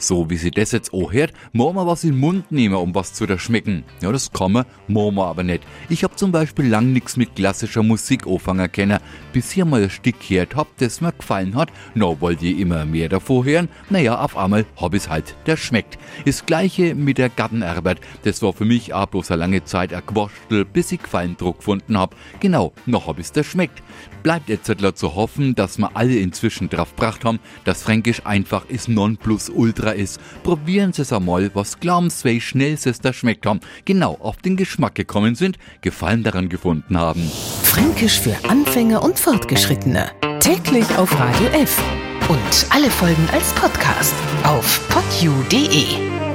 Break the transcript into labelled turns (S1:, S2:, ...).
S1: So wie sie das jetzt auch hört, muss man was in den Mund nehmen, um was zu schmecken. Ja, das kann man, muss man aber nicht. Ich hab zum Beispiel lang nichts mit klassischer Musik anfangen können, bis ich mal ein Stück gehört hab, das mir gefallen hat. Na, wollt ihr immer mehr davor hören? Naja, auf einmal hab ich's halt, der schmeckt. Das gleiche mit der Gartenarbeit. Das war für mich auch bloß eine lange Zeit ein Gewurstel, bis ich Gefallendruck gefunden hab. Genau, noch hab ich's, der schmeckt. Bleibt jetzt zu hoffen, dass wir alle inzwischen drauf gebracht haben, dass Fränkisch einfach ist Nonplusultra ist. Probieren Sie es einmal, was glauben Sie, wie schnell Sie es da schmeckt haben. Genau auf den Geschmack gekommen sind, Gefallen daran gefunden haben.
S2: Fränkisch für Anfänger und Fortgeschrittene. Täglich auf Radio F. Und alle Folgen als Podcast auf podu.de.